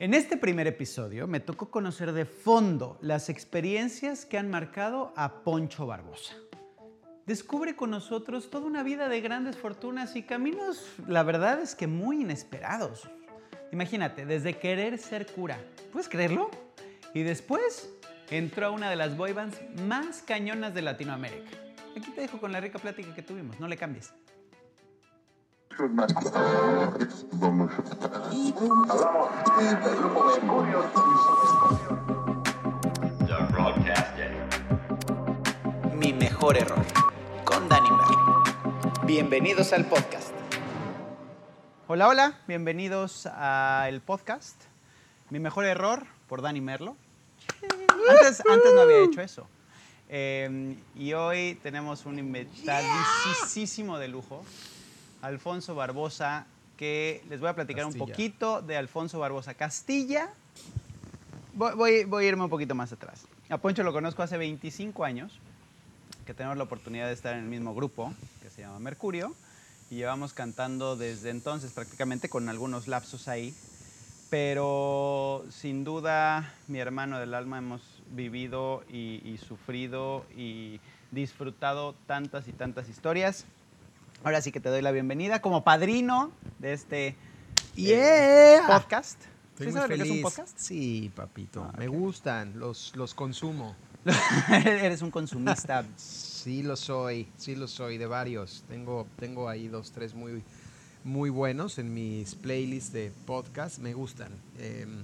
En este primer episodio me tocó conocer de fondo las experiencias que han marcado a Poncho Barbosa. Descubre con nosotros toda una vida de grandes fortunas y caminos, la verdad es que muy inesperados. Imagínate, desde querer ser cura, ¿puedes creerlo? Y después entró a una de las boybands más cañonas de Latinoamérica. Aquí te dejo con la rica plática que tuvimos, no le cambies. Mi mejor error, con Dani Merlo. Bienvenidos al podcast. Hola, hola, bienvenidos al podcast. Mi mejor error, por Dani Merlo. Antes, antes no había hecho eso. Eh, y hoy tenemos un invitadísimo de lujo. Alfonso Barbosa, que les voy a platicar un poquito de Alfonso Barbosa Castilla. Voy, voy, a irme un poquito más atrás. A Poncho lo conozco hace 25 años, que tenemos la oportunidad de estar en el mismo grupo, que se llama Mercurio, y llevamos cantando desde entonces prácticamente con algunos lapsos ahí. Pero sin duda, mi hermano del alma, hemos vivido y, y sufrido y disfrutado tantas y tantas historias. Ahora sí que te doy la bienvenida como padrino de este eh, podcast. ¿Sí sabes lo que es un podcast? Sí, papito. Ah, me gustan, los, los consumo. Eres un consumista. sí lo soy, sí lo soy, de varios. Tengo, tengo ahí dos, tres muy, muy buenos en mis playlists de podcast. Me gustan. Em,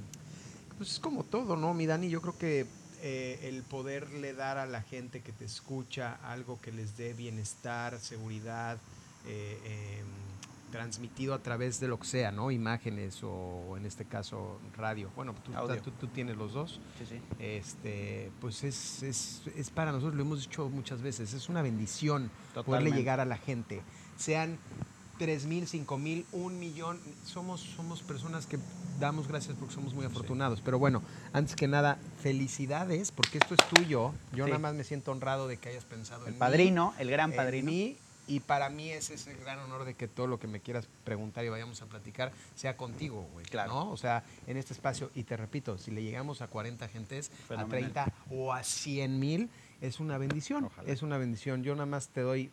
pues es como todo, ¿no, mi Dani? Yo creo que eh, el poderle dar a la gente que te escucha algo que les dé bienestar, seguridad, eh, em, transmitido a través de lo que sea, ¿no? Imágenes o en este caso radio. Bueno, tú, tú, tienes los dos. Sí, sí. Este, pues es, es, es, para nosotros, lo hemos dicho muchas veces, es una bendición poderle llegar a la gente. Sean 3 mil, 5 mil, un millón. Somos, somos personas que damos gracias porque somos muy afortunados. Pero bueno, antes que nada, felicidades porque esto es tuyo. Yo nada más me siento honrado de que hayas pensado el en padrino, el gran padrino. mí y para mí ese es el gran honor de que todo lo que me quieras preguntar y vayamos a platicar sea contigo, güey. Claro. ¿no? O sea, en este espacio. Y te repito, si le llegamos a 40 gentes, a 30 o a 100 mil, es una bendición. Es una bendición. Yo nada más te doy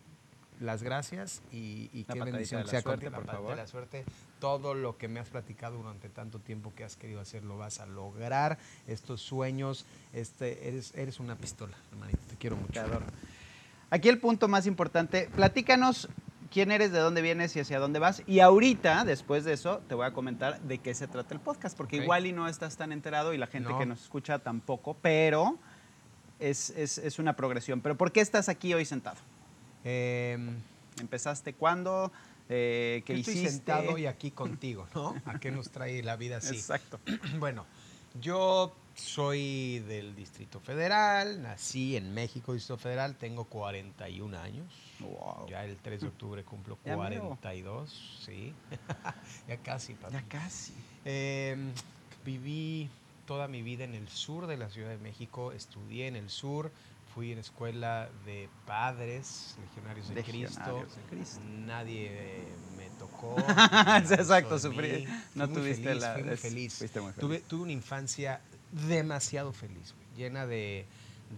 las gracias y, y qué bendición sea suerte, contigo, por favor. la suerte. Todo lo que me has platicado durante tanto tiempo que has querido hacer lo vas a lograr. Estos sueños, este, eres, eres una pistola, hermanito. Te quiero mucho. Te adoro. Aquí el punto más importante, platícanos quién eres, de dónde vienes y hacia dónde vas. Y ahorita, después de eso, te voy a comentar de qué se trata el podcast, porque igual y no estás tan enterado y la gente que nos escucha tampoco, pero es, una progresión. Pero ¿por qué estás aquí hoy sentado? Em, ¿Empezaste cuándo? Eh, ¿Qué estoy hiciste? sentado y aquí contigo, ¿no? ¿A qué nos trae la vida así? Exacto. bueno, yo soy del Distrito Federal, nací en México, Distrito Federal, tengo 41 años. Ya el 3 de octubre cumplo 42, sí. ya casi, Ya casi. Em, viví toda mi vida en el sur de la Ciudad de México, estudié en el sur, fui en escuela de padres, legionarios de, Cristo. Nadie eh, me tocó. Exacto, sufrí. No tuviste la. Fui muy feliz. Tuve, tuve una infancia demasiado feliz, llena de,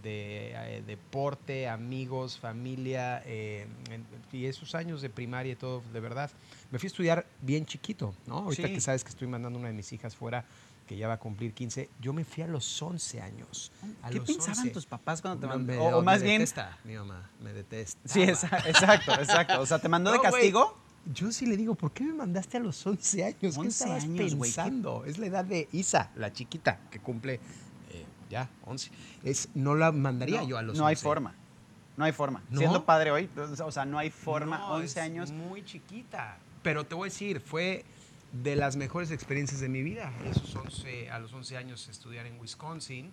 eh, deporte, amigos, familia, eh, y esos años de primaria y todo, de verdad. Me fui a estudiar bien chiquito, ¿no? Ahorita que sabes que estoy mandando una de mis hijas fuera, que ya va a cumplir 15, yo me fui a los 11 años. ¿Qué pensaban tus papás cuando te mandaron? O, más bien... Detesta, mi mamá, me detesta. Sí, exacto, exacto. O sea, ¿te mandó de castigo? Yo sí le digo, ¿por qué me mandaste a los 11 años? ¿Qué estabas años, pensando? Es la edad de Isa, la chiquita, que cumple eh, ya 11. Es, no la mandaría yo a los no 11. No hay forma. No hay forma. Siendo padre hoy, o sea, no hay forma. 11 años. Muy chiquita. Pero te voy a decir, fue de las mejores experiencias de mi vida. Esos 11, a los 11 años estudiar en Wisconsin,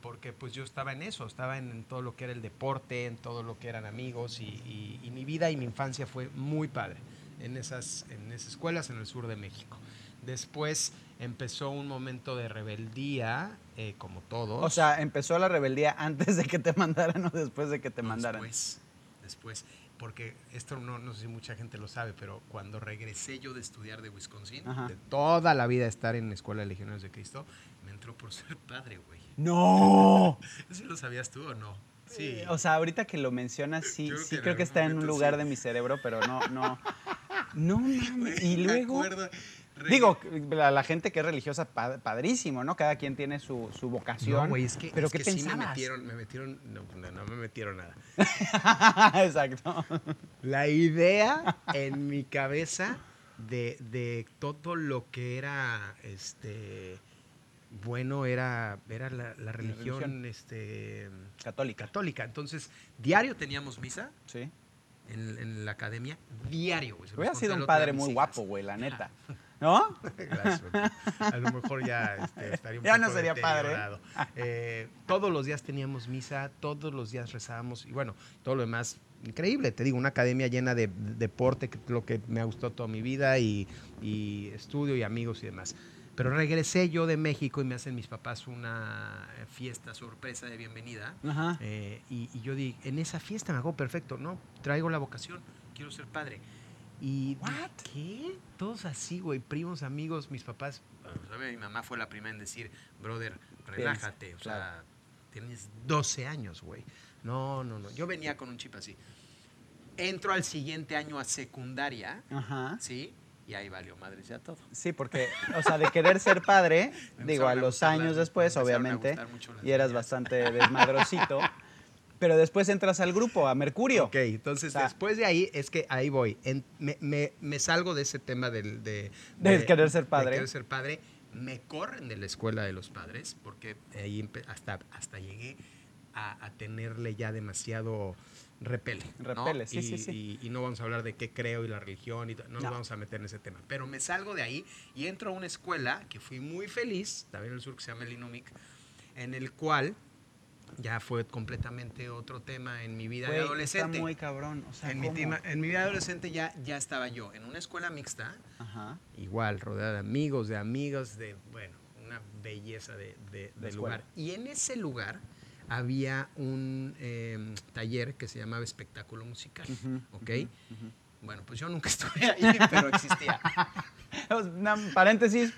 porque pues yo estaba en eso, estaba en, todo lo que era el deporte, en todo lo que eran amigos y, y mi vida y mi infancia fue muy padre en esas, en esas escuelas en el sur de México. Después empezó un momento de rebeldía, eh, como todos. O sea, empezó la rebeldía antes de que te mandaran o después de que te mandaran. Después, después. porque esto no, no sé si mucha gente lo sabe, pero cuando regresé yo de estudiar de Wisconsin, Ajá. de toda la vida estar en la Escuela de Legionarios de Cristo, me entró por ser padre, güey. ¡No! ¿Eso lo sabías tú o no? Sí. Eh, O sea, ahorita que lo mencionas, sí, creo sí que creo que está en un lugar sí. de mi cerebro, pero no, no. No mames. Y luego. Digo, la, la gente que es religiosa, pa- padrísimo, ¿no? Cada quien tiene su, su vocación. No, güey, es que, pero es ¿qué que sí me pensabas? metieron, me metieron, no, no, no me metieron nada. Exacto. La idea en mi cabeza de, de todo lo que era este bueno era, era la, la religión, religión. este Católica. católica. Entonces, diario teníamos misa Sí. En, en la academia, diario. güey. Hubiera sido un padre muy guapo, güey, la neta. ¿No? Gracias. A lo mejor ya este, estaría un Ya no poco sería padre. deteriorado. Eh, todos los días teníamos misa, todos los días rezábamos y bueno, todo lo demás increíble. Te digo, una academia llena de, de deporte, que lo que me ha gustado toda mi vida y, y estudio y amigos y demás. Pero regresé yo de México y me hacen mis papás una fiesta sorpresa de bienvenida. Ajá. Eh, y, y yo dije, en esa fiesta me hago perfecto, no, traigo la vocación, quiero ser padre. Y What? ¿qué? Todos así, güey, primos, amigos, mis papás. Mi mamá fue la primera en decir, brother, relájate, o sea, claro. tienes 12 años, güey. No, no, no, yo venía con un chip así. Entro al siguiente año a secundaria, Ajá. ¿sí? Y ahí valió madre ya todo. Sí, porque, o sea, de querer ser padre, digo, a los años las- después, obviamente, y eras niñas. bastante desmadrosito, pero después entras al grupo, a Mercurio. Ok, entonces O sea- después de ahí es que ahí voy. En- me, me- me salgo de ese tema del, de, De querer ser padre. de querer ser padre. Me corren de la escuela de los padres porque ahí hasta, hasta llegué a, a tenerle ya demasiado repele. ¿no? Repele, sí, y, sí, sí. Y, y no vamos a hablar de qué creo y la religión, y no, No. nos vamos a meter en ese tema. Pero me salgo de ahí y entro a una escuela que fui muy feliz, también en el sur, que se llama el Inumic, en el cual ya fue completamente otro tema en mi vida Güey, de adolescente. Está muy cabrón. O sea, en, mi tema- en mi vida de adolescente ya, ya estaba yo en una escuela mixta, Ajá. igual, rodeada de amigos, de amigos, de, bueno, una belleza de, de- de lugar. Y en ese lugar había un eh, taller que se llamaba espectáculo musical, ¿ok? Bueno, pues yo nunca estuve ahí, pero existía. Una- paréntesis,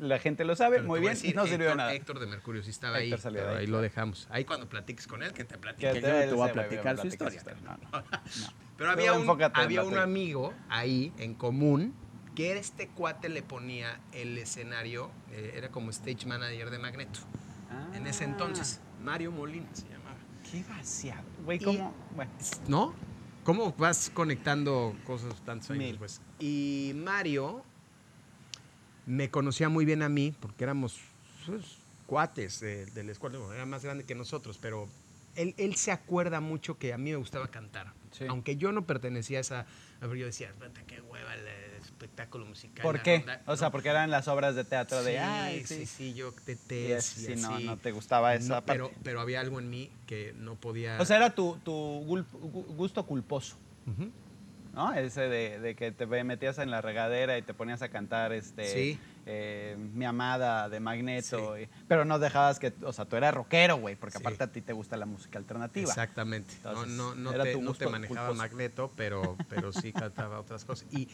la gente lo sabe, Pero muy bien, decir, no sirvió de Héctor- nada. Héctor de Mercurio sí estaba Héctor ahí, pero ahí, ahí lo dejamos. Ahí cuando platiques con él, que te platique. Que te- voy a platicar su historia. No, no, no. Pero había un, había un amigo ahí en común que este cuate le ponía el escenario, eh, era como stage manager de Magneto. En ese Ah, entonces, Mario Molina se llamaba. Qué vaciado. Güey, Y- ¿cómo? Bueno, ¿No? ¿Cómo vas conectando cosas tantos años después? Y Mario me conocía muy bien a mí, porque éramos pues, cuates de, de la escuela, Bueno, era más grande que nosotros, pero él, él se acuerda mucho que a mí me gustaba cantar. Sí. Aunque yo no pertenecía a esa... yo decía, "Puta, qué hueva espectáculo musical. ¿por qué? ronda". O sea, No. porque eran las obras de teatro de, sí, ay, sí, sí, sí, yo te Y es- sí, no, no te gustaba esa No, parte. pero, pero había algo en mí que no podía... O sea, era tu, tu gusto culposo. ¿no? Ese de, de que te metías en la regadera y te ponías a cantar este, Sí. eh, Mi Amada de Magneto. Sí. y- pero no dejabas que, o sea, tú eras rockero, güey, porque Sí. aparte a ti te gusta la música alternativa. Exactamente. Entonces, no, no, no, te, no te manejaba culposo. Magneto, pero, pero sí cantaba otras cosas. Y,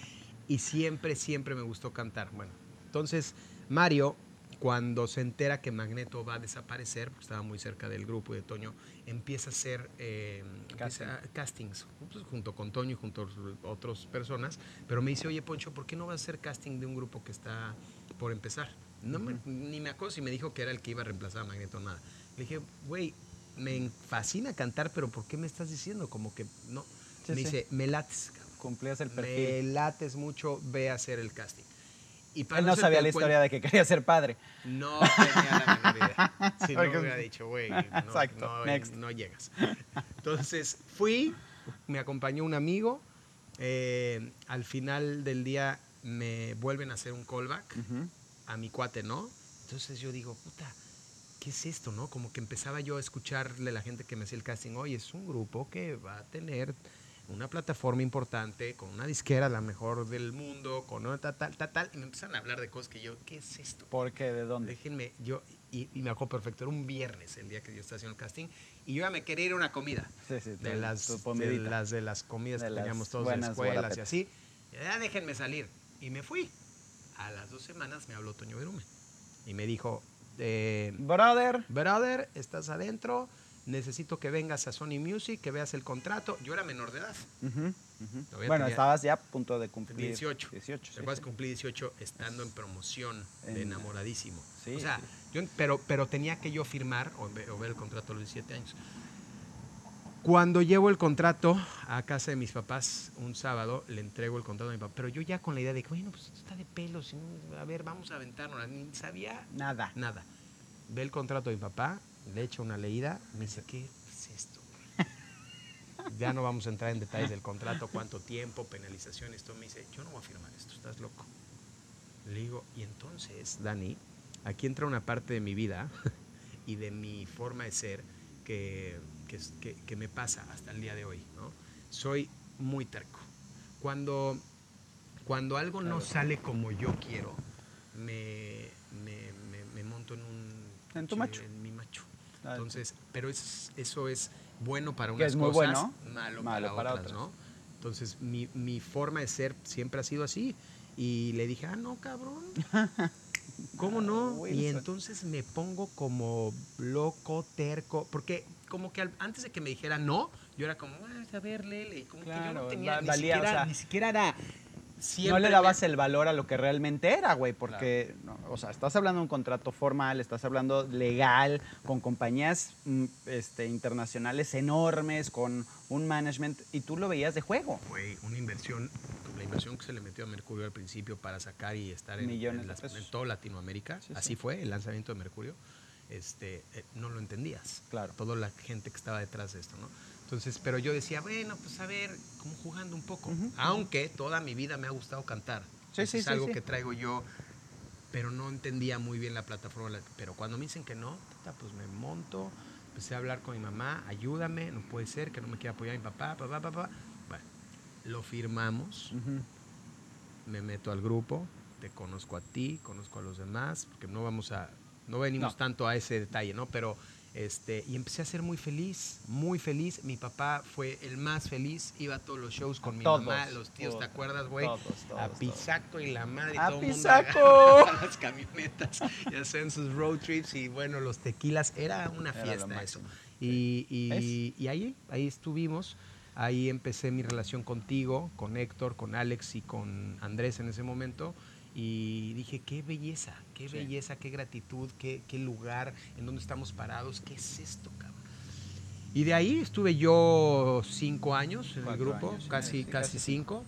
y siempre, siempre me gustó cantar. Bueno, entonces Mario, cuando se entera que Magneto va a desaparecer, porque estaba muy cerca del grupo y de Toño, empieza a hacer eh, empieza a- castings, pues, junto con Toño y junto a otras personas. Pero me dice, oye, Poncho, ¿por qué no vas a hacer casting de un grupo que está por empezar? No me- ni me acuerdo si me dijo que era el que iba a reemplazar a Magneto o nada. Le dije, güey, me fascina cantar, pero ¿por qué me estás diciendo? Como que no. Sí, me sí. dice, me lates. Cumplías el me perfil. lates mucho, ve a hacer el casting. Y para Él no sabía la historia de que quería ser padre. No tenía la menor idea. Si no me hubiera dicho, güey, no, no, no llegas. Entonces fui, me acompañó un amigo. eh, al final del día me vuelven a hacer un callback Ujú. a mi cuate, ¿no? Entonces yo digo, puta, ¿qué es esto, no? Como que empezaba yo a escucharle a la gente que me hacía el casting, oye, es un grupo que va a tener una plataforma importante, con una disquera la mejor del mundo, con una tal, tal, tal, tal, y me empiezan a hablar de cosas que yo, ¿qué es esto? ¿Por qué? ¿De dónde? Déjenme, yo, y, y me acuerdo perfecto, era un viernes el día que yo estaba haciendo el casting, y yo ya me quería ir a una comida. Sí, sí, de tu- las, tu de las de las comidas De que teníamos todos en escuelas y así. Ya déjenme salir. Y me fui. A las dos semanas me habló Toño Berumen. Y me dijo, eh, Brother. brother, estás adentro, necesito que vengas a Sony Music, que veas el contrato. Yo era menor de edad. Ujú, ujú. Todavía Bueno, tenía estabas ya a punto de cumplir 18. 18, ¿Te sí, cumplí 18 estando en promoción de En- enamoradísimo? Sí, o sea, sí. yo, pero, pero tenía que yo firmar o, o ver el contrato a los 17 años. Cuando llevo el contrato a casa de mis papás un sábado, le entrego el contrato a mi papá, pero yo ya con la idea de que, bueno, pues esto está de pelos, a ver, vamos a aventarnos, ni sabía Nada. nada. Ve el contrato de mi papá, le echa una leída, me dice, ¿qué es esto? güey?" ya no vamos a entrar en detalles del contrato, cuánto tiempo, penalización, esto. Me dice, yo no voy a firmar esto, estás loco. Le digo, y entonces, Dani, aquí entra una parte de mi vida y de mi forma de ser que, que, me pasa hasta el día de hoy. ¿no? Soy muy terco. Cuando, cuando algo no sale como yo quiero, me, me- me- me monto en un... En tu macho. En Entonces, pero es- eso es bueno para Que unas es muy cosas, bueno, malo, malo para, para otras, otras. ¿no? Entonces, mi, mi forma de ser siempre ha sido así. Y le dije, ah, no, cabrón. ¿Cómo no? Y Wilson. entonces me pongo como loco, terco, porque como que antes de que me dijera no, yo era como, "Ah, a ver, Lele, como que yo no tenía, ni, valía, o siquiera, sea, ni siquiera era... no le me- dabas el valor a lo que realmente era, güey, porque, no, o sea, estás hablando de un contrato formal, estás hablando legal, con compañías mm, este, internacionales enormes, con un management, y tú lo veías de juego. Fue una inversión, la inversión que se le metió a Mercurio al principio para sacar y estar en, Millones en de las- pesos. en toda Latinoamérica. Sí, Así sí. fue el lanzamiento de Mercurio. Este, eh, no lo entendías. Claro. Toda la gente que estaba detrás de esto, ¿no? Entonces, pero yo decía, bueno, pues a ver, como jugando un poco. Aunque toda mi vida me ha gustado cantar. Sí, sí, es algo sí. que traigo yo, pero no entendía muy bien la plataforma. Pero cuando me dicen que no, pues me monto, empecé a hablar con mi mamá, ayúdame, no puede ser que no me quiera apoyar mi papá, papá, papá. Bueno, lo firmamos, me meto al grupo, te conozco a ti, conozco a los demás, porque no vamos a, no venimos No. tanto a ese detalle, ¿no? Pero, este, y empecé a ser muy feliz, muy feliz. Mi papá fue el más feliz, iba a todos los shows con mi Todos, mamá, los tíos, ¿te acuerdas, güey? todos, A todos, Pisaco y la madre, ¡A todo mundo Pisaco! agarraba las camionetas, ya sean sus road trips y bueno, los tequilas, era una Era fiesta eso. Y, y- y ahí, ahí estuvimos. Ahí empecé mi relación contigo, con Héctor, con Alex y con Andrés en ese momento. Y dije, qué belleza, qué Sí. belleza, qué gratitud, qué, qué lugar, en dónde estamos parados, qué es esto, cabrón. Y de ahí estuve yo cinco años en el grupo, años, casi, sí, casi casi cinco.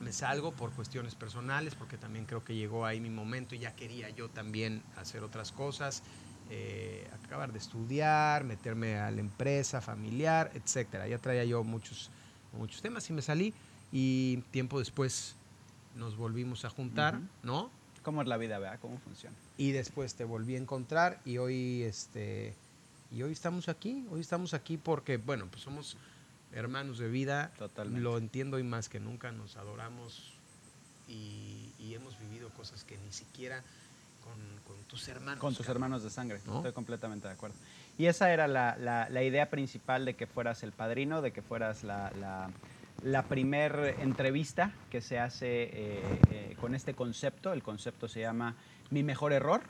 Me salgo por cuestiones personales, porque también creo que llegó ahí mi momento y ya quería yo también hacer otras cosas, eh, acabar de estudiar, meterme a la empresa familiar, etcétera. Ya traía yo muchos, muchos temas y me salí y tiempo después nos volvimos a juntar. ¿no? ¿Cómo es la vida, verdad? ¿Cómo funciona? Y después te volví a encontrar y hoy, este, y hoy estamos aquí. Hoy estamos aquí porque, bueno, pues somos hermanos de vida. Totalmente. Lo entiendo hoy más que nunca. Nos adoramos y, y hemos vivido cosas que ni siquiera con, con tus hermanos. Con tus cabrón. hermanos de sangre, ¿No? estoy completamente de acuerdo. Y esa era la, la- la idea principal de que fueras el padrino, de que fueras la, la, la primer entrevista que se hace eh, eh, con este concepto. El concepto se llama Mi mejor error.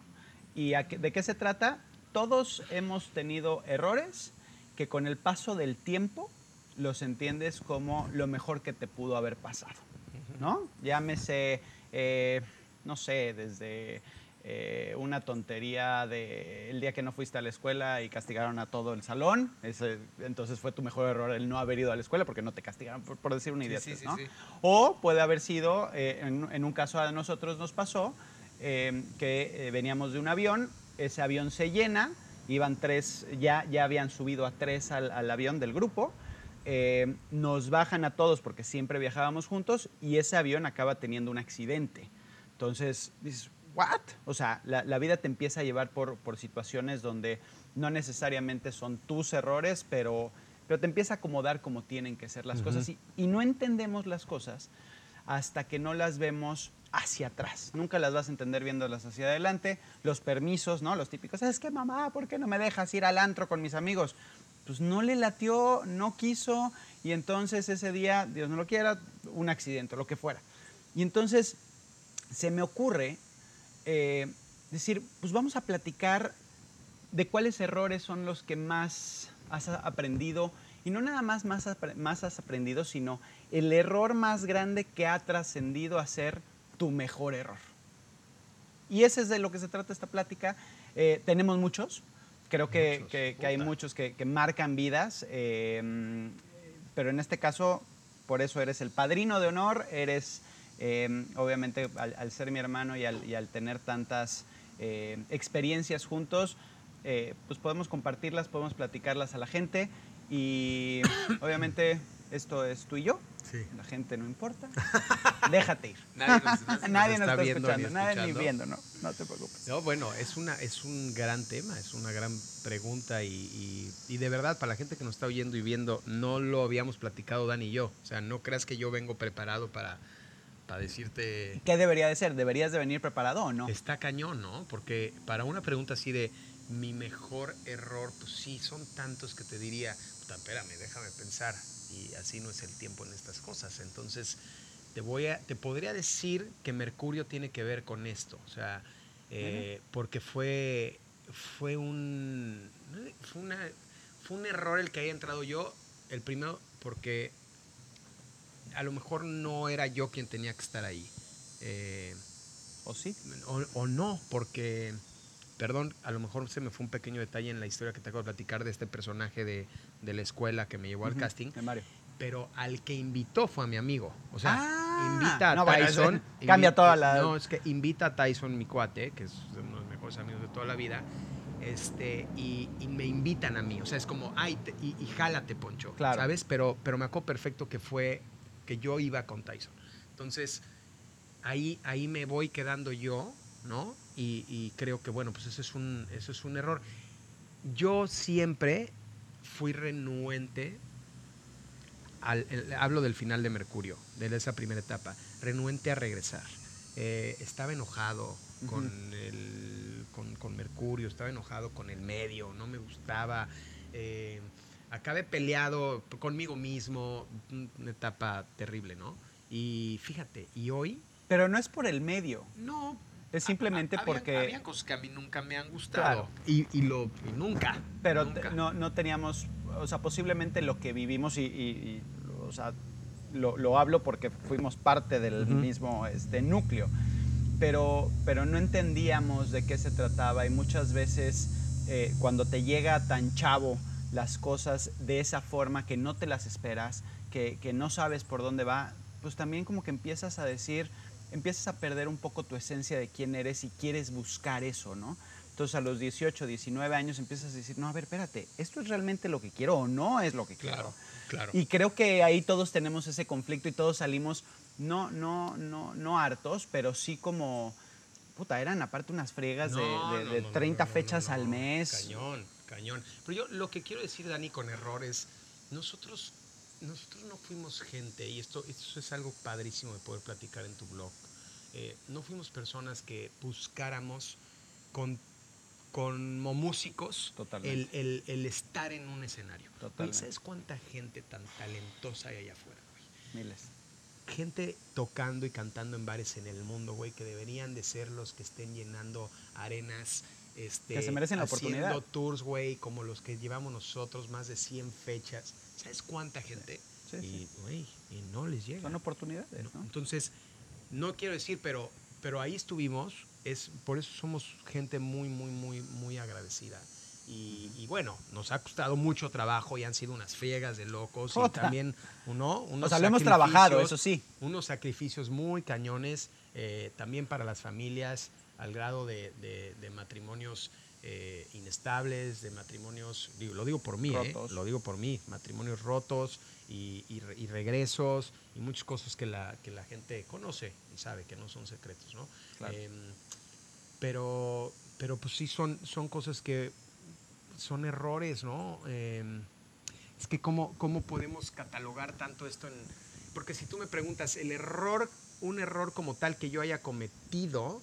¿Y a qué- de qué se trata? Todos hemos tenido errores que con el paso del tiempo los entiendes como lo mejor que te pudo haber pasado. ¿no? Llámese, eh, no sé, desde eh, una tontería de el día que no fuiste a la escuela y castigaron a todo el salón, ese, entonces fue tu mejor error el no haber ido a la escuela porque no te castigaron, por, por decir una idea. sí, sí, ¿no? sí. O puede haber sido, eh, en, en un caso a nosotros nos pasó, eh, que eh, veníamos de un avión, ese avión se llena, iban tres, ya, ya habían subido a tres al, al avión del grupo, nos bajan a todos porque siempre viajábamos juntos y ese avión acaba teniendo un accidente. Entonces dices, ¿what? O sea, la, la vida te empieza a llevar por, por situaciones donde no necesariamente son tus errores, pero, pero te empieza a acomodar como tienen que ser las cosas y, y no entendemos las cosas hasta que no las vemos hacia atrás. Nunca las vas a entender viéndolas hacia adelante. Los permisos, ¿no? Los típicos, es que mamá, ¿por qué no me dejas ir al antro con mis amigos? Pues no le latió, no quiso y entonces ese día, Dios no lo quiera, un accidente, lo que fuera. Y entonces se me ocurre eh, decir, pues vamos a platicar de cuáles errores son los que más has aprendido y no nada más más, más has aprendido, sino el error más grande que ha trascendido a ser tu mejor error. Y ese es de lo que se trata esta plática. Eh, tenemos muchos, creo que, que, que hay muchos que, que marcan vidas, eh, pero en este caso, por eso eres el padrino de honor, eres eh, obviamente al, al, ser mi hermano y al, y al tener tantas experiencias juntos, pues podemos compartirlas, podemos platicarlas a la gente y obviamente esto es tú y yo. Sí. La gente no importa. Déjate ir. Nadie nos, nos, nadie nos, está, está escuchando, ni nadie ni viendo, no, no te preocupes. No, bueno, es, una, es un gran tema, es una gran pregunta y, y, y, de verdad, para la gente que nos está oyendo y viendo, no lo habíamos platicado Dani y yo. O sea, no creas que yo vengo preparado para, para decirte... ¿Qué debería de ser? ¿Deberías de venir preparado o no? Está cañón, ¿no? Porque para una pregunta así de mi mejor error, pues sí, son tantos que te diría, puta, espérame, déjame pensar y así no es el tiempo en estas cosas. Entonces, te, voy a, te podría decir que Mercurio tiene que ver con esto, o sea, eh, uh -huh. porque fue, fue, un, fue, una, fue un error el que haya entrado yo, el primero porque a lo mejor no era yo quien tenía que estar ahí. Eh, ¿O sí? O, o no, porque perdón, a lo mejor se me fue un pequeño detalle en la historia que te acabo de platicar de este personaje de, de la escuela que me llevó al uh -huh, casting. Mario. Pero al que invitó fue a mi amigo. O sea, ah, invita a no, Tyson. Bueno, cambia invita, toda la. No, es que invita a Tyson, mi cuate, que es uno de los mejores amigos de toda la vida. Este, y, y me invitan a mí. O sea, es como, ay, te, y, y, jálate, Poncho. Claro. ¿Sabes? Pero, pero me acuerdo perfecto que fue que yo iba con Tyson. Entonces, ahí, ahí me voy quedando yo, ¿no? Y, y, creo que, bueno, pues eso es, un, eso es un error. Yo siempre fui renuente, al, el, hablo del final de Mercurio, de esa primera etapa, renuente a regresar. Eh, estaba enojado uh -huh. con, el, con, con, Mercurio, estaba enojado con el medio, no me gustaba. Eh, acabé peleado conmigo mismo, una etapa terrible, ¿no? Y fíjate, y hoy... Pero no es por el medio. No, es simplemente había, porque... Había cosas que a mí nunca me han gustado. Claro. Y, y, lo, y nunca. Pero nunca. No, no teníamos, o sea, posiblemente lo que vivimos y, y, y o sea, lo, lo, hablo porque fuimos parte del uh -huh. mismo este, núcleo. Pero, pero no entendíamos de qué se trataba y muchas veces eh, cuando te llega tan chavo las cosas de esa forma que no te las esperas, que, que no sabes por dónde va, pues también como que empiezas a decir, empiezas a perder un poco tu esencia de quién eres y quieres buscar eso, ¿no? Entonces a los 18, 19 años empiezas a decir, no, a ver, espérate, ¿esto es realmente lo que quiero o no es lo que quiero? Claro, claro. Y creo que ahí todos tenemos ese conflicto y todos salimos, no, no, no, no hartos, pero sí como, puta, eran aparte unas friegas no, de, de, no, de no, 30 fechas al mes. Cañón, cañón. Pero yo lo que quiero decir, Dani, con errores, nosotros nosotros no fuimos gente, y esto, esto es algo padrísimo de poder platicar en tu blog, eh, no fuimos personas que buscáramos con, como músicos el, el, el, estar en un escenario. Totalmente. ¿Sabes cuánta gente tan talentosa hay allá afuera, güey? Miles. Gente tocando y cantando en bares en el mundo, güey, que deberían de ser los que estén llenando arenas. Este, que se merecen la oportunidad. Haciendo tours, güey, como los que llevamos nosotros, más de 100 fechas. ¿Sabes cuánta gente? Sí, y. Wey, y no les llega. Son oportunidades, ¿no? Entonces, no quiero decir, pero, pero ahí estuvimos. Es, por eso somos gente muy, muy, muy, muy agradecida. Y, y, bueno, nos ha costado mucho trabajo y han sido unas friegas de locos. Otra. Y también, uno, unos o sea, lo hemos trabajado, eso sí. Unos sacrificios muy cañones, eh, también para las familias, al grado de, de, de matrimonios eh, inestables, de matrimonios, digo, lo digo por mí, eh, lo digo por mí, matrimonios rotos y, y, y, regresos y muchas cosas que la, que la gente conoce y sabe que no son secretos, ¿no? Claro. Eh, pero, pero pues sí son, son cosas que son errores, ¿no? Es que cómo, cómo podemos catalogar tanto esto en... Porque si tú me preguntas, el error, un error como tal que yo haya cometido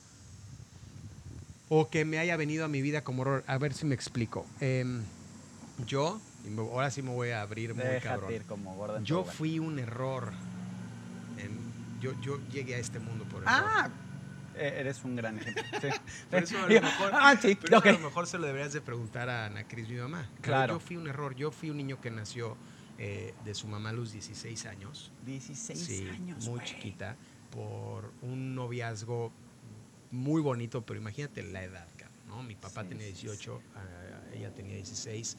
o que me haya venido a mi vida como error, a ver si me explico. Em, yo, ahora sí me voy a abrir muy Déjate cabrón. ir como Gordon Yo fui un error. en- yo, yo llegué a este mundo por error. Ah, eh, eres un gran ejemplo. Sí. Pero eso a lo mejor, ah, sí, pero eso ok. a lo mejor se lo deberías de preguntar a Ana Cris, mi mamá. Claro. Yo fui un error. Yo fui un niño que nació eh, de su mamá a los 16 años. 16 sí, años, muy chiquita. Por un noviazgo muy bonito, pero imagínate la edad, cabrón, ¿no? Mi papá Sí, tenía sí, sí. 18, ah, ella tenía 16,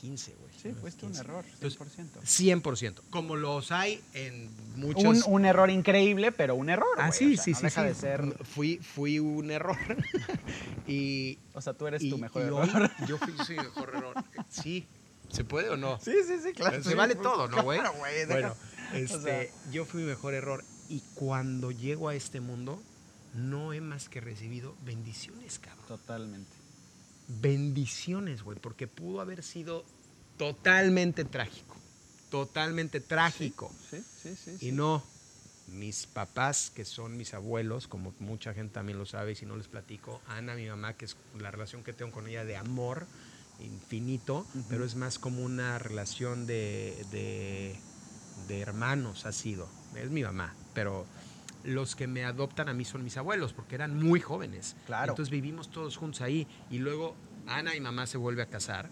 15, güey. Sí, fuiste un 15. error, Entonces, 100%. 100%. Como los hay en muchos... Un, un error increíble, pero un error. Ah, güey, sí, o sea, sí, no sí. deja de ser. Fui, fui un error. y, O sea, tú eres y- tu mejor error. hoy yo fui mi mejor error. Sí, ¿se puede o no? Sí, sí, sí, claro. Se sí, vale todo, ¿no, güey? Claro, güey. Bueno, o este, sea- yo fui mi mejor error. Y cuando llego a este mundo, no he más que recibido bendiciones, cabrón. Totalmente. Bendiciones, güey, porque pudo haber sido totalmente trágico. Totalmente trágico. Sí, sí, sí. sí. Y no, mis papás, que son mis abuelos, como mucha gente también lo sabe, y si no les platico, Ana, mi mamá, que es la relación que tengo con ella de amor infinito, pero es más como una relación de, de, de hermanos, ha sido. Es mi mamá, pero los que me adoptan a mí son mis abuelos, porque eran muy jóvenes. Claro. Entonces vivimos todos juntos ahí. Y luego Ana, mi mamá, se vuelve a casar.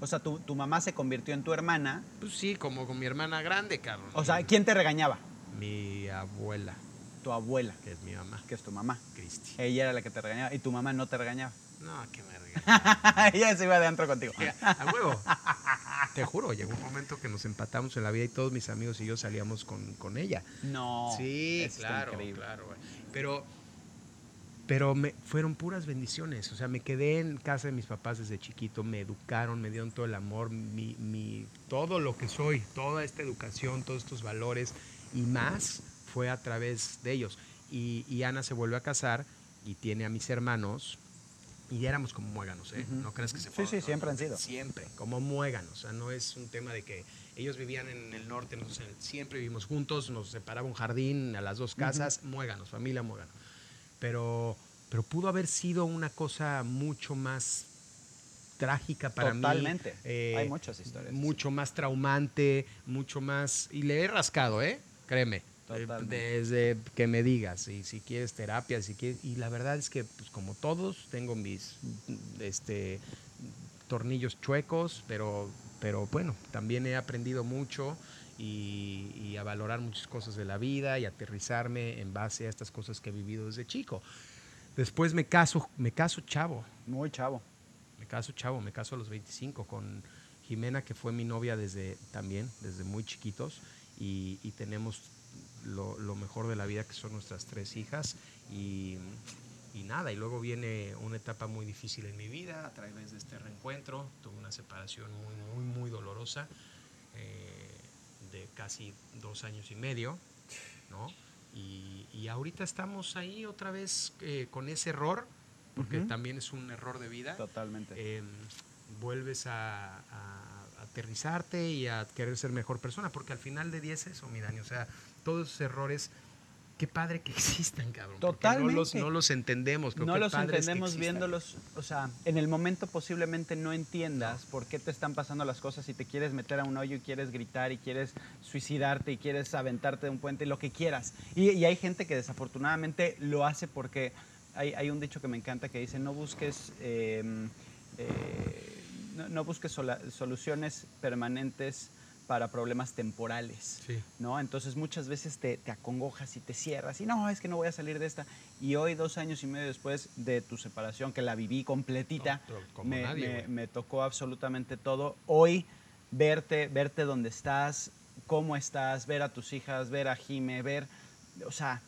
O sea, tu, tu mamá se convirtió en tu hermana. Pues sí, como con mi hermana grande, cabrón. O sea, ¿quién te regañaba? Mi abuela, Tu abuela, que es mi mamá, que es tu mamá. Cristi. Ella era la que te regañaba y tu mamá no te regañaba. No, que me regañe. Ella se iba de antro contigo. A huevo. Te juro, llegó un momento que nos empatamos en la vida y todos mis amigos y yo salíamos con, con ella. No. sí, claro, increíble. claro. Pero, pero me, fueron puras bendiciones. O sea, me quedé en casa de mis papás desde chiquito, me educaron, me dieron todo el amor, mi, mi- todo lo que soy, toda esta educación, todos estos valores y más fue a través de ellos. Y, y Ana se vuelve a casar y tiene a mis hermanos. Y éramos como muéganos, ¿eh? No crees que se Sí, fueron, sí, no, siempre han sido. Siempre, como muéganos. O sea, no es un tema de que ellos vivían en el norte, siempre vivimos juntos, nos separaba un jardín a las dos casas, muéganos, familia muégano. Pero, pero pudo haber sido una cosa mucho más trágica para mí. Totalmente. eh, Hay muchas historias. Mucho más traumante, mucho más... Y le he rascado, ¿eh? Créeme. Totalmente. Desde que me digas, y si quieres terapia, si quieres... Y la verdad es que, pues como todos, tengo mis este, tornillos chuecos, pero, pero bueno, también he aprendido mucho y, y a valorar muchas cosas de la vida y aterrizarme en base a estas cosas que he vivido desde chico. Después me caso, me caso chavo, Muy chavo. me caso chavo, me caso a los 25 con Jimena, que fue mi novia desde también, desde muy chiquitos, y, y tenemos lo, lo mejor de la vida, que son nuestras tres hijas, y, y nada, y luego viene una etapa muy difícil en mi vida a través de este reencuentro, tuve una separación muy, muy, muy dolorosa, eh, de casi dos años y medio, ¿no? Y, y ahorita estamos ahí otra vez eh, con ese error, porque Ujú. también es un error de vida. Totalmente. Eh, vuelves a, a aterrizarte y a querer ser mejor persona, porque al final de 10 es eso, mi Dani, o sea, todos esos errores, qué padre que existan, cabrón. porque No los, Totalmente. no los entendemos, pero no qué los que entendemos viéndolos, o sea, en el momento posiblemente no entiendas por qué te están pasando las cosas y te quieres meter a un hoyo y quieres gritar y quieres suicidarte y quieres aventarte de un puente, lo que quieras. Y, y hay gente que desafortunadamente lo hace porque hay, hay un dicho que me encanta que dice, no busques... eh, eh, no, no busques sola- soluciones permanentes para problemas temporales. Sí. ¿no? Entonces muchas veces te, te acongojas y te cierras y no, es que no voy a salir de esta. Y hoy, dos años y medio después de tu separación, que la viví completita, No, pero como me, nadie, me- güey. me tocó absolutamente todo. Hoy, verte, verte donde estás, cómo estás, ver a tus hijas, ver a Jime, ver, o sea,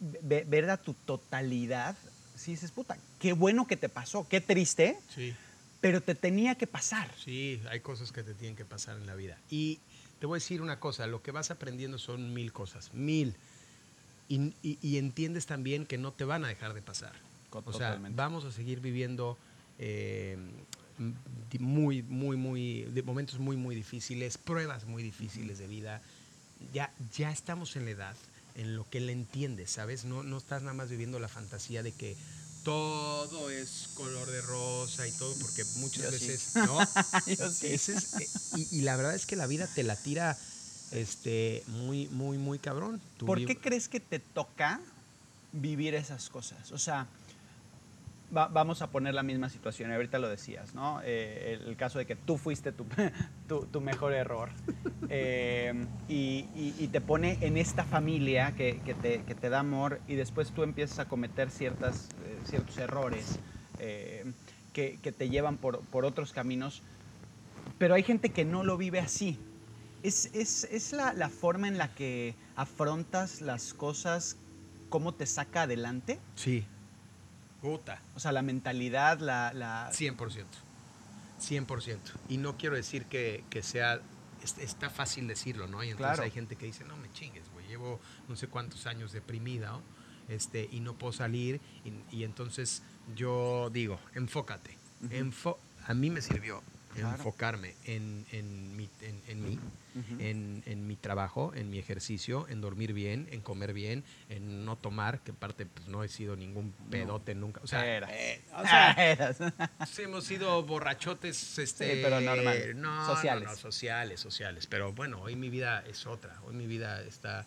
ve- ver a tu totalidad, si dices, puta, qué bueno que te pasó, qué triste, Sí. Pero te tenía que pasar. Sí, hay cosas que te tienen que pasar en la vida. Y te voy a decir una cosa, lo que vas aprendiendo son mil cosas, mil. Y, y- y entiendes también que no te van a dejar de pasar. Co- O sea, totalmente. vamos a seguir viviendo eh, muy, muy, muy, de momentos muy, muy difíciles, pruebas muy difíciles de vida. Ya, ya estamos en la edad en lo que le entiendes, ¿sabes? No, no estás nada más viviendo la fantasía de que todo es color de rosa y todo, porque muchas Yo sí. veces, ¿no? Yo sí. Ese es, eh, y, y la verdad es que la vida te la tira este, muy, muy, muy cabrón. ¿Por qué crees que te toca vivir esas cosas? O sea, va- vamos a poner la misma situación, y ahorita lo decías, ¿no? Eh, el, el caso de que tú fuiste tu, tu- tu mejor error. Eh, y, y- y te pone en esta familia que, que te, que te da amor y después tú empiezas a cometer ciertas, ciertos errores eh, que, que te llevan por, por otros caminos. Pero hay gente que no lo vive así. ¿Es, es, es la, la forma en la que afrontas las cosas, cómo te saca adelante? Sí. Puta. O sea, la mentalidad, la... la 100%. 100%. Y no quiero decir que, que sea, es- está fácil decirlo, ¿no? Y entonces Claro. hay gente que dice, no me chingues, güey, llevo no sé cuántos años deprimida, ¿no? Este, y no puedo salir. Y, y entonces yo digo, enfócate. Enfo- a mí me sirvió Claro. enfocarme en, en, mi, en, en mí, en, en mi trabajo, en mi ejercicio, en dormir bien, en comer bien, en no tomar, que aparte pues, no he sido ningún pedote nunca. O sea, Eras. eh, o sea, Eras. Sí, hemos sido borrachotes, este, Sí, pero normal. No, Sociales. No, sociales, sociales. Pero bueno, hoy mi vida es otra. Hoy mi vida está,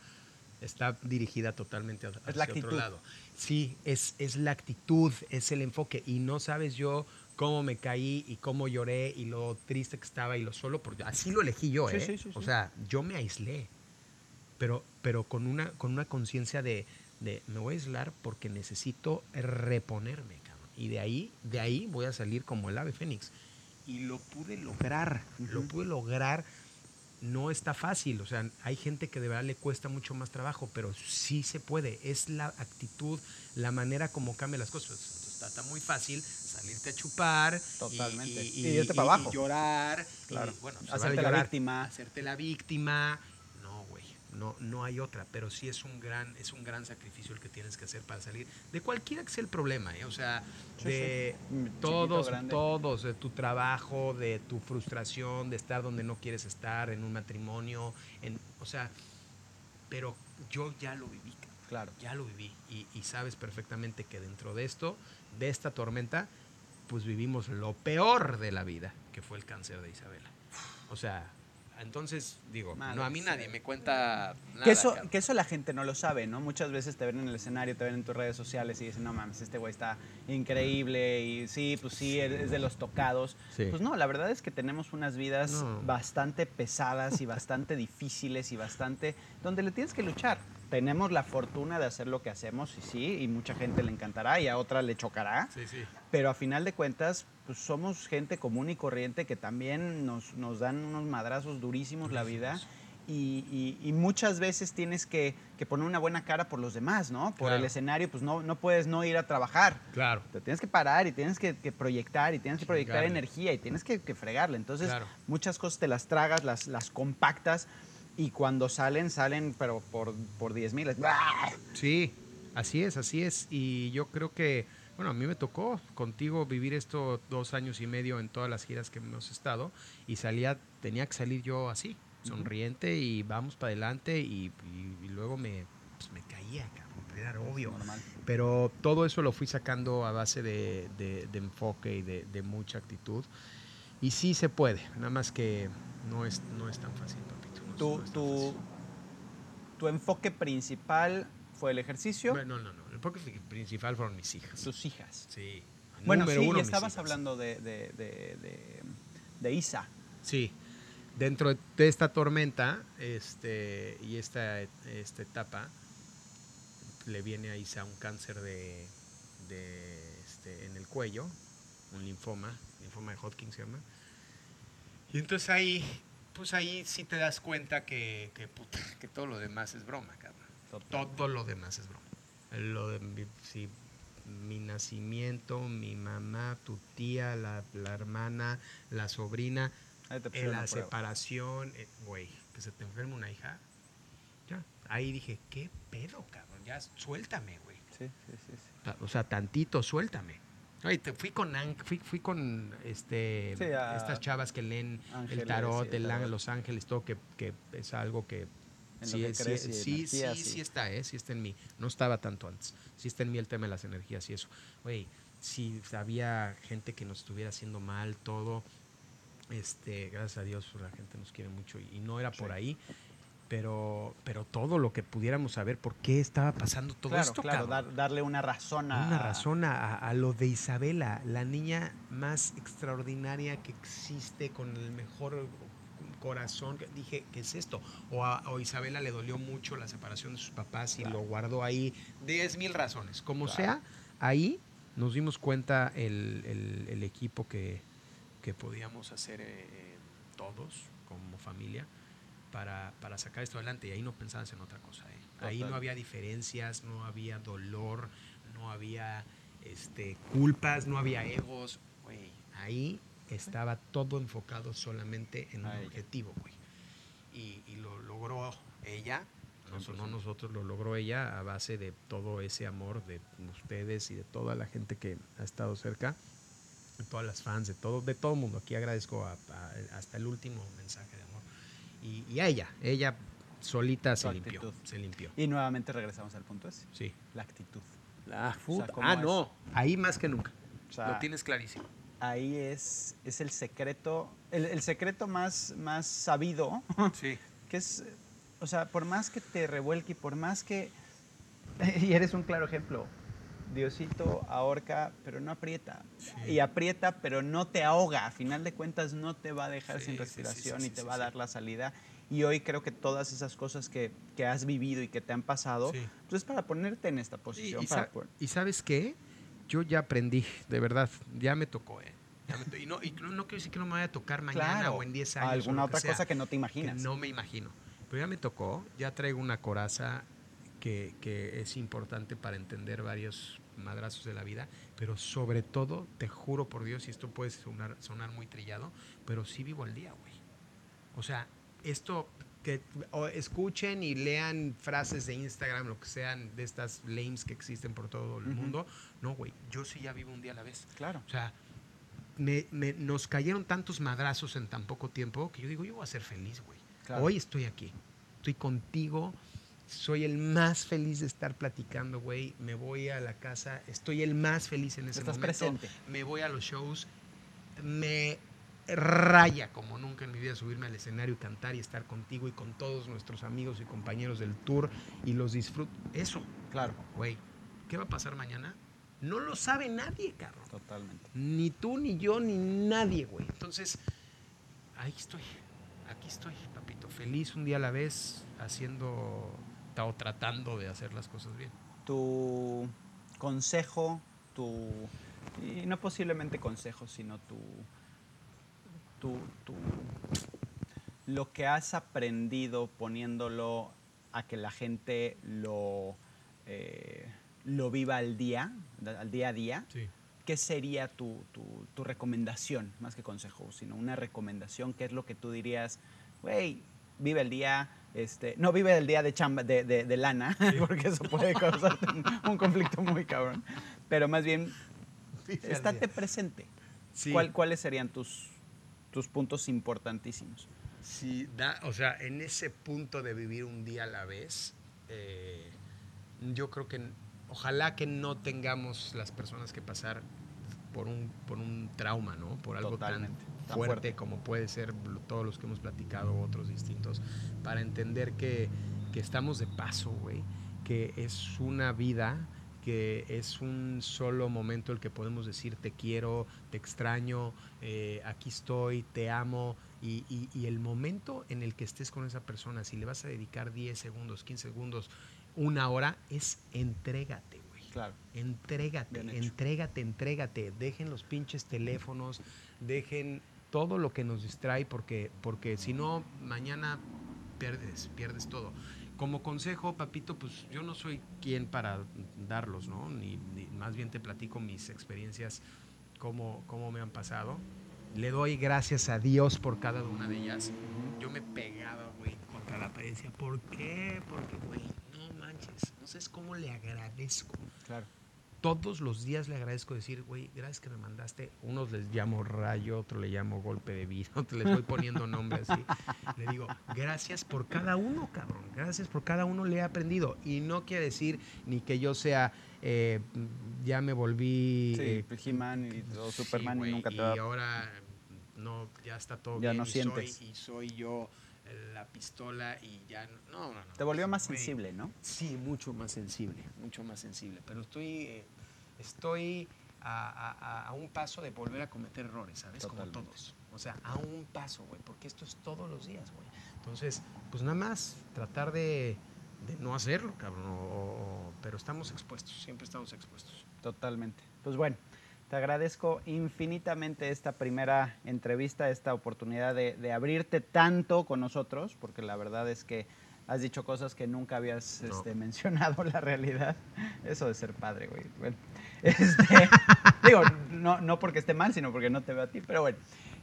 está dirigida totalmente hacia la otro lado. Sí, es, es la actitud, es el enfoque. Y no sabes yo cómo me caí y cómo lloré y lo triste que estaba y lo solo, porque así lo elegí yo, ¿eh? sí, sí, O sí. sea, yo me aislé pero, pero con una, con una conciencia de, de me voy a aislar porque necesito reponerme, cabrón. Y de ahí, de ahí voy a salir como el ave fénix. Y lo pude lograr, lo pude lograr. No está fácil, o sea, hay gente que de verdad le cuesta mucho más trabajo, pero sí se puede. Es la actitud, la manera como cambian las cosas. Entonces, está, está muy fácil salirte a chupar. y- Totalmente. Y, Y irte para abajo. y llorar. Claro. Y, bueno, se Hacerte la víctima. Hacerte la víctima. No. No, hay otra. Pero sí es un gran, es un gran sacrificio el que tienes que hacer para salir. De cualquiera que sea el problema, ¿eh? O sea, Sí, de sí. Chiquito, todos, todos, de tu trabajo, de tu frustración, de estar donde no quieres estar, en un matrimonio, en, o sea, pero yo ya lo viví. Claro. ya lo viví y, y sabes perfectamente que dentro de esto, de esta tormenta, pues vivimos lo peor de la vida, que fue el cáncer de Isabela. O sea, entonces digo, Madre no a mí sea. nadie me cuenta nada. Que eso, que eso la gente no lo sabe, ¿no? Muchas veces te ven en el escenario, te ven en tus redes sociales y dicen, no mames, este güey está increíble y sí, pues sí, es de los tocados. Sí. Pues no, la verdad es que tenemos unas vidas No. bastante pesadas y bastante difíciles y bastante... donde le tienes que luchar. Tenemos la fortuna de hacer lo que hacemos y sí, y mucha gente le encantará y a otra le chocará. Sí, sí. Pero a final de cuentas, pues somos gente común y corriente que también nos, nos dan unos madrazos durísimos la vida. Y, y- y muchas veces tienes que, que poner una buena cara por los demás, ¿no? Por Claro. el escenario, pues no, no puedes no ir a trabajar. Claro. Te tienes que parar y tienes que, que proyectar y tienes que proyectar energía y tienes que, que fregarle. Entonces, Claro. muchas cosas te las tragas, las, las compactas y cuando salen, salen, pero por, por 10 mil. Sí, así es, así es. Y yo creo que, bueno, a mí me tocó contigo vivir esto dos años y medio en todas las giras que hemos estado y salía, tenía que salir yo así, sonriente y vamos para adelante y, y- y luego me, pues, me caía, cabrón, era obvio. Normal. Pero todo eso lo fui sacando a base de, de- de enfoque y de, de mucha actitud. Y sí se puede, nada más que no es, no es tan fácil, papito. no Tu, no tu, fácil. tu enfoque principal fue el ejercicio, no, no, no. Enfoque principal fueron mis hijas. tus hijas. Sí. Bueno, sí, uno, y mis estabas hablando de, de, de, de- de Isa. Sí. Dentro de esta tormenta este, y esta, esta etapa, le viene a Isa un cáncer de, de, este, en el cuello, un linfoma, linfoma de Hodgkin se llama. Y entonces ahí, pues ahí sí te das cuenta que, que, puta, que todo lo demás es broma, cabrón. Todo lo demás es broma. Lo de mi, sí, mi nacimiento, mi mamá, tu tía, la, la hermana, la sobrina, en pusieron la separación, eh, güey, que se te enferma una hija. Ya, ahí dije, ¿qué pedo, cabrón? Ya, suéltame, güey. Sí, sí, sí, sí. O sea, tantito, suéltame. Ay, te- fui con fui, fui con este Sí, a- estas chavas que leen Ángeles, el tarot, sí, el el tarot. Los Ángeles, todo que, que es algo que En sí, lo que sí, crees sí, está, ¿eh? sí está en mí. No estaba tanto antes. Sí está en mí el tema de las energías y eso. Güey, si había gente que nos estuviera haciendo mal, todo. Este, gracias a Dios, pues, la gente nos quiere mucho y, no era por ahí. Pero, pero todo lo que pudiéramos saber por qué estaba pasando todo claro, esto, claro, dar- darle una razón a... Una razón a, a lo de Isabela, la niña más extraordinaria que existe con el mejor corazón. Dije, ¿qué es esto? O a o Isabela le dolió mucho la separación de sus papás y Claro. lo guardó ahí. Diez mil razones. Como Claro. sea, ahí nos dimos cuenta el, el- el equipo que, que podíamos hacer eh, eh, todos como familia para, para sacar esto adelante. Y ahí no pensabas en otra cosa. ¿eh? Ahí no había diferencias, no había dolor, no había este, culpas, no había egos. Güey, ahí estaba todo enfocado solamente en un A ella. objetivo, güey. Y, y lo logró ella, no, no nosotros, lo logró ella a base de todo ese amor de ustedes y de toda la gente que ha estado cerca, de todas las fans, de todo, de todo el mundo. Aquí agradezco a- a- hasta el último mensaje de amor. Y, y a ella, ella solita se limpió, actitud. se limpió. Y nuevamente regresamos al punto ese, Sí. la actitud. La puta. ¿cómo ah, es? no. Ahí más que nunca. O sea, Lo tienes clarísimo. Ahí es, es el secreto, el, el secreto más, más sabido, Sí. que es, o sea, por más que te revuelque y por más que, y eres un claro ejemplo, Diosito ahorca, pero no aprieta. Sí. Y aprieta, pero no te ahoga. A final de cuentas, no te va a dejar Sí, sin respiración y te va a dar la salida. Y hoy creo que todas esas cosas que, que has vivido y que te han pasado, pues es para ponerte en esta posición. y para sa- y sabes qué? Yo ya aprendí, de verdad, ya me tocó, ¿eh? Ya me to- y no, y no, no quiero decir que no me vaya a tocar mañana Claro, o en 10 años. alguna otra sea, cosa que no te que imaginas. no me imagino. Pero ya me tocó, ya traigo una coraza que, que es importante para entender varios madrazos de la vida, pero sobre todo, te juro por Dios, y esto puede sonar, sonar muy trillado, pero sí vivo el día, güey. O sea, esto que o escuchen y lean frases de Instagram, lo que sean, de estas lames que existen por todo el mundo. No, güey, yo sí ya vivo un día a la vez. Claro. O sea, me- me- nos cayeron tantos madrazos en tan poco tiempo que yo digo, yo voy a ser feliz, güey. Claro. Hoy estoy aquí, estoy contigo, soy el más feliz de estar platicando, güey. Me voy a la casa, estoy el más feliz en ese Estás momento. presente. Me voy a los shows, me raya como nunca en mi vida subirme al escenario y cantar y estar contigo y con todos nuestros amigos y compañeros del tour y los disfruto. Eso, Claro, güey, ¿qué va a pasar mañana? No lo sabe nadie, cabrón. totalmente. Ni tú, ni yo, ni nadie, güey. Entonces, ahí estoy. Aquí estoy, papito. Feliz un día a la vez, haciendo o tratando de hacer las cosas bien. Tu consejo, tu. Y no posiblemente consejo, sino tu. Tu. tu lo que has aprendido poniéndolo a que la gente lo. eh, lo viva al día, al día a día. Sí. ¿Qué sería tu, tu- tu recomendación, más que consejo, sino una recomendación? ¿Qué es lo que tú dirías, güey, vive el día, este, no vive el día de chamba, de, de- de lana, porque eso puede causarte un, un conflicto muy cabrón, pero más bien, estate presente. Sí. ¿Cuál- ¿Cuáles serían tus, tus puntos importantísimos? Sí, da, o sea, en ese punto de vivir un día a la vez, eh, yo creo que ojalá que no tengamos las personas que pasar por un, por un trauma, ¿no? Por algo Totalmente, tan, tan fuerte, fuerte. como puede ser todos los que hemos platicado, otros distintos, para entender que, que estamos de paso, güey, que es una vida que es un solo momento el que podemos decir te quiero, te extraño, eh, aquí estoy, te amo, y, y- y el momento en el que estés con esa persona, si le vas a dedicar 10 segundos, 15 segundos, una hora, es entrégate, güey. Claro. Entrégate, entrégate, entrégate. Dejen los pinches teléfonos, dejen todo lo que nos distrae, porque, porque si no, mañana pierdes, pierdes todo. Como consejo, papito, pues yo no soy quien para darlos, ¿no? Ni, ni- más bien te platico mis experiencias, cómo, cómo me han pasado. Le doy gracias a Dios por cada una de ellas. Yo me pegaba, güey, contra la pared ¿por qué? Porque, güey, no manches, no sabes cómo le agradezco Claro. Todos los días le agradezco decir, güey, gracias que me mandaste. Unos les llamo rayo, otro le llamo golpe de vida, otro les voy poniendo nombres así. Le digo, gracias por cada uno, cabrón. Gracias por cada uno le he aprendido. Y no quiere decir ni que yo sea, eh, ya me volví... Sí, eh, He-Man y o sí, Superman y nunca te y va ahora no, ya está todo Ya bien. no y sientes. Soy, y soy yo la pistola y ya no, no, no. Te volvió más sensible, ¿no? Sí, mucho más sensible, mucho más sensible. Pero estoy, eh, estoy a, a- a- a un paso de volver a cometer errores, ¿sabes? Totalmente. Como todos. O sea, a un paso, güey, porque esto es todos los días, güey. Entonces, pues nada más tratar de, de no hacerlo, cabrón. o- o- pero estamos expuestos, siempre estamos expuestos. Totalmente. Pues bueno, te agradezco infinitamente esta primera entrevista, esta oportunidad de, de abrirte tanto con nosotros, porque la verdad es que has dicho cosas que nunca habías No. este, mencionado la realidad. Eso de ser padre, güey. Bueno, este, digo, no, no porque esté mal, sino porque no te veo a ti, pero bueno.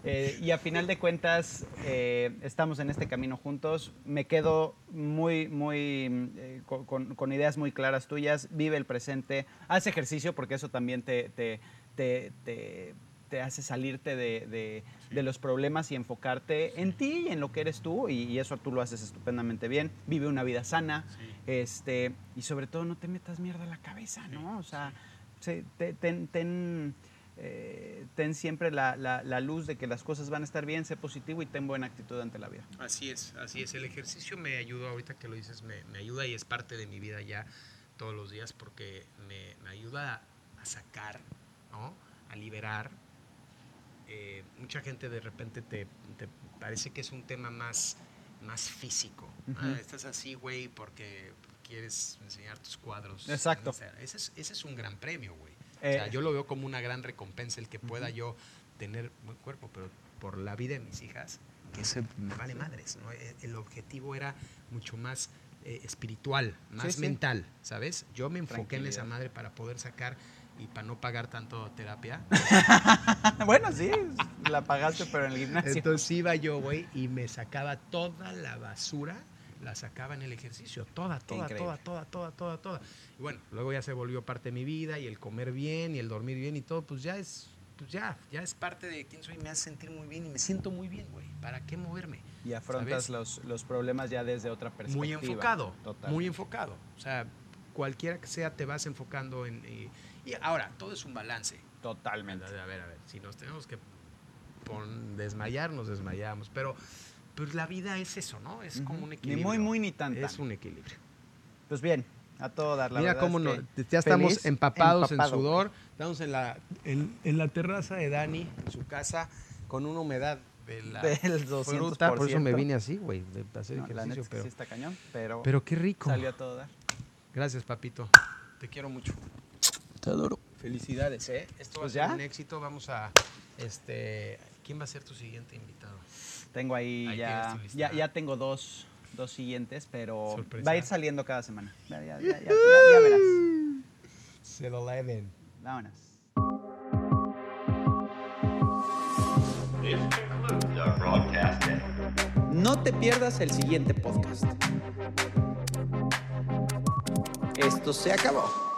Eh, y a final de cuentas, eh, estamos en este camino juntos. Me quedo muy, muy eh, con, con- con ideas muy claras tuyas. Vive el presente. Haz ejercicio porque eso también te, te, te, te- te hace salirte de, de- de los problemas y enfocarte en ti y en lo que eres tú. Y, y eso tú lo haces estupendamente bien. Vive una vida sana. Este, y sobre todo no te metas mierda a la cabeza, ¿no? O sea, se- te- ten, ten, eh, ten siempre la, la- la luz de que las cosas van a estar bien, sé positivo y ten buena actitud ante la vida. Así es, así es. El ejercicio me ayudó, ahorita que lo dices, me, me ayuda y es parte de mi vida ya todos los días porque me, me ayuda a sacar, ¿no? A liberar. Eh, mucha gente de repente te, te parece que es un tema más, más físico. Ah, estás así, güey, porque quieres enseñar tus cuadros. Exacto. O sea, ese, es, ese es un gran premio, güey. o Eh, sea, yo lo veo como una gran recompensa el que pueda yo tener buen cuerpo, pero por la vida de mis hijas, que me vale madres, ¿no? E- El objetivo era mucho más eh, espiritual, más sí. mental, ¿sabes? Yo me enfoqué en esa madre para poder sacar y para no pagar tanto terapia. bueno, sí, la pagaste, pero en el gimnasio. Entonces iba yo, güey, y me sacaba toda la basura, la sacaba en el ejercicio, toda, toda, toda, toda, toda, toda, toda. Y bueno, luego ya se volvió parte de mi vida y el comer bien y el dormir bien y todo, pues ya es, pues ya, ya es parte de quién soy, me hace sentir muy bien y me siento muy bien, güey. ¿Para qué moverme? y afrontas los, los problemas ya desde otra perspectiva. Muy enfocado, Total. muy enfocado. O sea, cualquiera que sea, te vas enfocando en... Y, y ahora, todo es un balance. Totalmente. A ver, a ver, si nos tenemos que pon- desmayar, nos desmayamos. Pero pues la vida es eso, ¿no? Es como Ujú. un Ni equilibrio. muy, muy, ni tan, Es tan. un equilibrio. Pues bien, a todo dar. La Mira cómo es no- que ya estamos feliz, empapados empapado. en sudor. Estamos en la, en, en la terraza de Dani, en su casa, con una humedad de la Del fruta. Por eso me 200%. vine así, güey, de hacer No, la neta ejercicio. es que pero, sí está cañón, pero, pero qué rico. salió a todo dar. Gracias, papito. Te quiero mucho. Te adoro. Felicidades, ¿eh? Esto Pues va a ser ya. un éxito. Vamos a. Este, ¿Quién va a ser tu siguiente invitado? Tengo ahí, Ahí ya, ya, ya tengo dos, dos siguientes, pero Sorpresa. va a ir saliendo cada semana. Ya, ya, ya, ya, ya- ya verás. Se lo leven. Vámonos. No te pierdas el siguiente podcast. Esto se acabó.